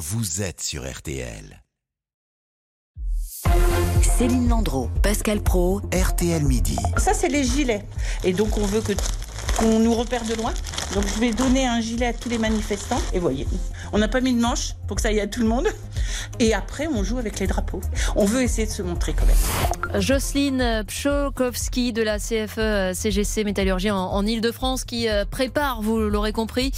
vous êtes sur RTL. Céline Landreau, Pascal Pro, RTL Midi. Ça, c'est les gilets. Et donc, on veut que qu'on nous repère de loin. Donc, je vais donner un gilet à tous les manifestants. Et voyez, on n'a pas mis de manche pour que ça aille à tout le monde. Et après, on joue avec les drapeaux. On veut essayer de se montrer quand même. Jocelyne Pchokowski de la CFE CGC Métallurgie en, Ile-de-France qui euh, prépare, vous l'aurez compris,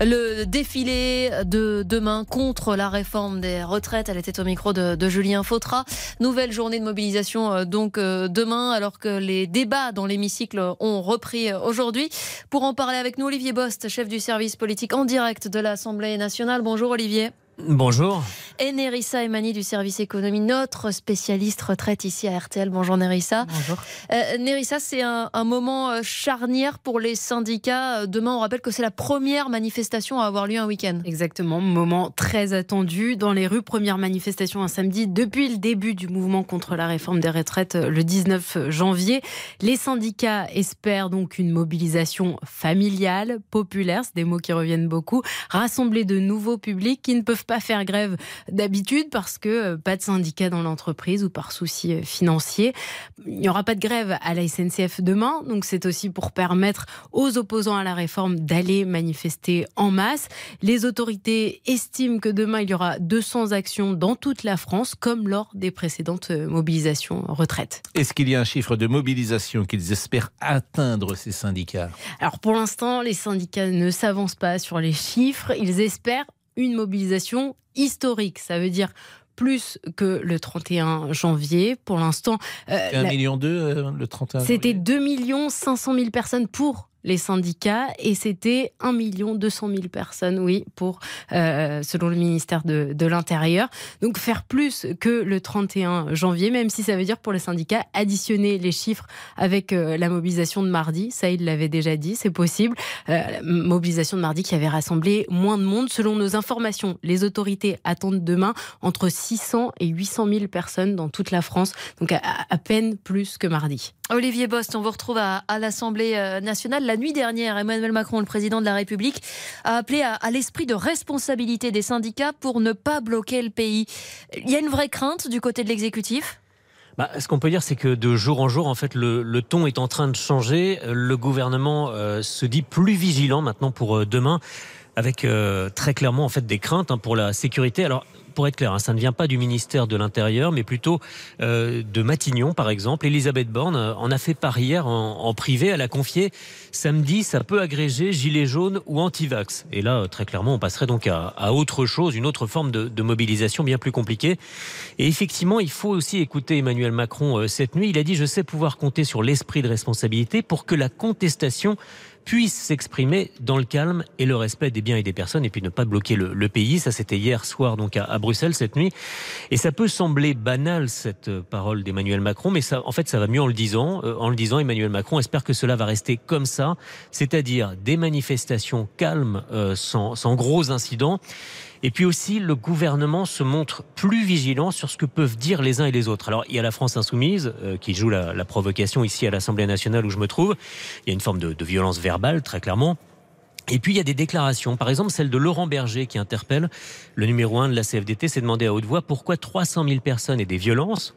le défilé de demain contre la réforme des retraites. Elle était au micro de, de Julien Fautra. Nouvelle journée de mobilisation euh, donc euh, demain alors que les débats dans l'hémicycle ont repris aujourd'hui. Pour en parler avec nous, Olivier Bost, chef du service politique en direct de l'Assemblée nationale. Bonjour Olivier. Bonjour. Et Nerissa Emani du service économie, notre spécialiste retraite ici à RTL. Bonjour Nerissa. Bonjour. Euh, Nerissa, c'est un, moment euh, charnière pour les syndicats. Euh, demain, on rappelle que c'est la première manifestation à avoir lieu un week-end. Exactement, moment très attendu dans les rues. Première manifestation un samedi depuis le début du mouvement contre la réforme des retraites le 19 janvier. Les syndicats espèrent donc une mobilisation familiale, populaire, c'est des mots qui reviennent beaucoup, rassembler de nouveaux publics qui ne peuvent pas faire grève d'habitude parce que euh, pas de syndicat dans l'entreprise ou par souci euh, financier. Il n'y aura pas de grève à la SNCF demain, donc c'est aussi pour permettre aux opposants à la réforme d'aller manifester en masse. Les autorités estiment que demain il y aura 200 actions dans toute la France, comme lors des précédentes euh, mobilisations retraite. Est-ce qu'il y a un chiffre de mobilisation qu'ils espèrent atteindre ces syndicats? Alors pour l'instant, les syndicats ne s'avancent pas sur les chiffres. Ils espèrent une mobilisation historique. Ça veut dire plus que le 31 janvier. Pour l'instant, euh, 1 million euh, le 31 C'était 2 500 000 personnes pour les syndicats et c'était 1 200 000 personnes, oui, pour euh, selon le ministère de, l'Intérieur. Donc faire plus que le 31 janvier, même si ça veut dire pour les syndicats additionner les chiffres avec euh, la mobilisation de mardi. Ça, il l'avait déjà dit, c'est possible. Euh, mobilisation de mardi qui avait rassemblé moins de monde. Selon nos informations, les autorités attendent demain entre 600 et 800 000 personnes dans toute la France, donc à, peine plus que mardi. Olivier Bost, on vous retrouve à l'Assemblée nationale la nuit dernière, Emmanuel Macron, le président de la République, a appelé à, l'esprit de responsabilité des syndicats pour ne pas bloquer le pays. Il y a une vraie crainte du côté de l'exécutif? Bah, ce qu'on peut dire, c'est que de jour en jour, en fait, le, ton est en train de changer. Le gouvernement euh, se dit plus vigilant maintenant pour euh, demain, avec euh, très clairement en fait des craintes hein, pour la sécurité. Alors pour être clair, hein, ça ne vient pas du ministère de l'Intérieur, mais plutôt euh, de Matignon, par exemple. Elisabeth Borne euh, en a fait part hier en, privé. Elle a confié samedi, ça peut agréger gilets jaunes ou anti-vax. Et là, très clairement, on passerait donc à, autre chose, une autre forme de, mobilisation bien plus compliquée. Et effectivement, il faut aussi écouter Emmanuel Macron cette nuit. Il a dit Je sais pouvoir compter sur l'esprit de responsabilité pour que la contestation puisse s'exprimer dans le calme et le respect des biens et des personnes et puis ne pas bloquer le, pays. Ça, c'était hier soir donc à, Bruxelles cette nuit. Et ça peut sembler banal cette euh, parole d'Emmanuel Macron, mais ça, en fait, ça va mieux en le disant. Euh, en le disant, Emmanuel Macron espère que cela va rester comme ça, c'est-à-dire des manifestations calmes, euh, sans, sans gros incidents. Et puis aussi, le gouvernement se montre plus vigilant sur ce que peuvent dire les uns et les autres. Alors, il y a la France insoumise euh, qui joue la, provocation ici à l'Assemblée nationale où je me trouve. Il y a une forme de, violence verbale, très clairement. Et puis il y a des déclarations, par exemple celle de Laurent Berger qui interpelle le numéro 1 de la CFDT, s'est demandé à haute voix pourquoi 300 000 personnes et des violences,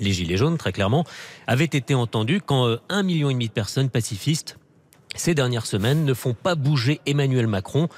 les gilets jaunes très clairement, avaient été entendues quand euh, un million et demi de personnes pacifistes ces dernières semaines ne font pas bouger Emmanuel Macron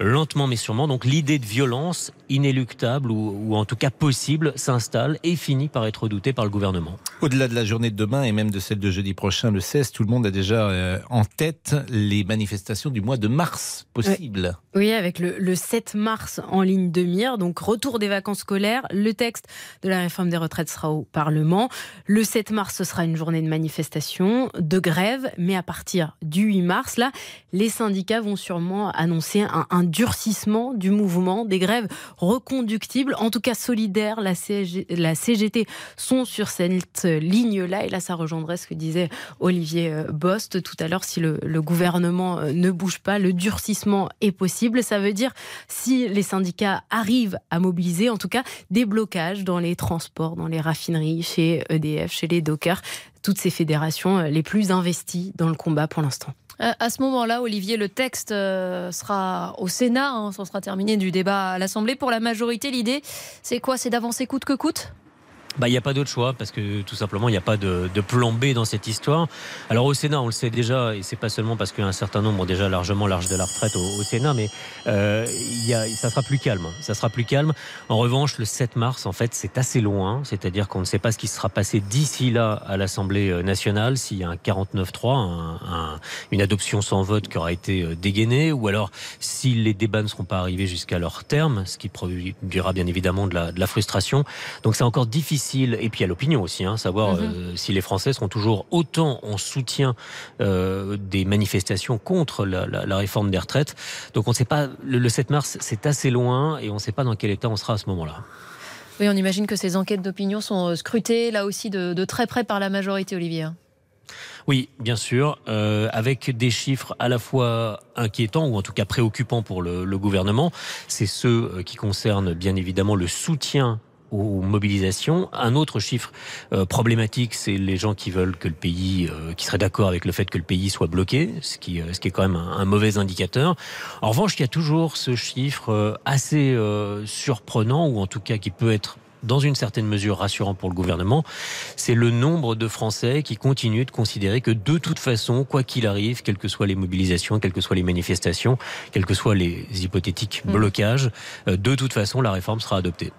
lentement mais sûrement. Donc l'idée de violence inéluctable ou, en tout cas possible s'installe et finit par être redoutée par le gouvernement. Au-delà de la journée de demain et même de celle de jeudi prochain, le 16, tout le monde a déjà euh, en tête les manifestations du mois de mars possibles. Oui, avec le, le 7 mars en ligne de mire, donc retour des vacances scolaires. Le texte de la réforme des retraites sera au Parlement. Le 7 mars, ce sera une journée de manifestation, de grève, mais à partir du 8 mars, là, les syndicats vont sûrement annoncer un, un durcissement du mouvement, des grèves reconductibles, en tout cas solidaires. La, CGT sont sur cette ligne-là. Et là, ça rejoindrait ce que disait Olivier euh, Bost tout à l'heure. Si le, le gouvernement euh, ne bouge pas, le durcissement est possible. Ça veut dire si les syndicats arrivent à mobiliser, en tout cas, des blocages dans les transports, dans les raffineries, chez EDF, chez les dockers, toutes ces fédérations euh, les plus investies dans le combat pour l'instant. Euh, à ce moment-là, Olivier, le texte euh, sera au Sénat, hein, ça sera terminé du débat à l'Assemblée. Pour la majorité, l'idée, c'est quoi? C'est d'avancer coûte que coûte? Bah, il n'y a pas d'autre choix parce que tout simplement il n'y a pas de, de, plan B dans cette histoire. Alors au Sénat, on le sait déjà, et c'est pas seulement parce qu'il y a un certain nombre déjà largement l'âge de la retraite au, au Sénat, mais euh, y a, ça sera plus calme. Ça sera plus calme. En revanche, le 7 mars, en fait, c'est assez loin. C'est-à-dire qu'on ne sait pas ce qui sera passé d'ici là à l'Assemblée euh, nationale, s'il y a un 49-3, un, un, une adoption sans vote qui aura été euh, dégainée, ou alors si les débats ne seront pas arrivés jusqu'à leur terme, ce qui produira bien évidemment de la, de la frustration. Donc c'est encore difficile et puis à l'opinion aussi, hein, savoir mm-hmm. euh, si les Français seront toujours autant en soutien euh, des manifestations contre la, la, la, réforme des retraites. Donc on ne sait pas, le, le 7 mars, c'est assez loin et on ne sait pas dans quel état on sera à ce moment-là. Oui, on imagine que ces enquêtes d'opinion sont euh, scrutées là aussi de, de, très près par la majorité, Olivier. Oui, bien sûr, euh, avec des chiffres à la fois inquiétants ou en tout cas préoccupants pour le, le gouvernement. C'est ceux qui concernent bien évidemment le soutien aux mobilisations. Un autre chiffre euh, problématique, c'est les gens qui veulent que le pays, euh, qui seraient d'accord avec le fait que le pays soit bloqué, ce qui, euh, ce qui est quand même un, un, mauvais indicateur. En revanche, il y a toujours ce chiffre euh, assez euh, surprenant, ou en tout cas qui peut être dans une certaine mesure rassurant pour le gouvernement, c'est le nombre de Français qui continuent de considérer que de toute façon, quoi qu'il arrive, quelles que soient les mobilisations, quelles que soient les manifestations, quels que soient les hypothétiques mmh. blocages, de toute façon, la réforme sera adoptée.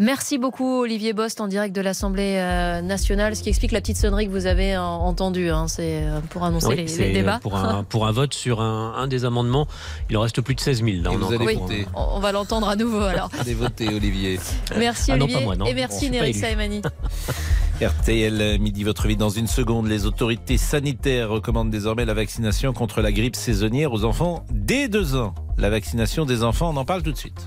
Merci beaucoup Olivier Bost en direct de l'Assemblée euh, nationale, ce qui explique la petite sonnerie que vous avez entendue. Hein. C'est euh, pour annoncer oui, les, les, débats. Pour un, pour un vote sur un, un, des amendements, il en reste plus de 16 000. Là, on, vous allez voter. on va l'entendre à nouveau alors. allez voter Olivier. Merci ah Olivier non, moi, non. et merci bon, Nerissa Emani. RTL Midi, votre vie dans une seconde. Les autorités sanitaires recommandent désormais la vaccination contre la grippe saisonnière aux enfants dès deux ans. La vaccination des enfants, on en parle tout de suite.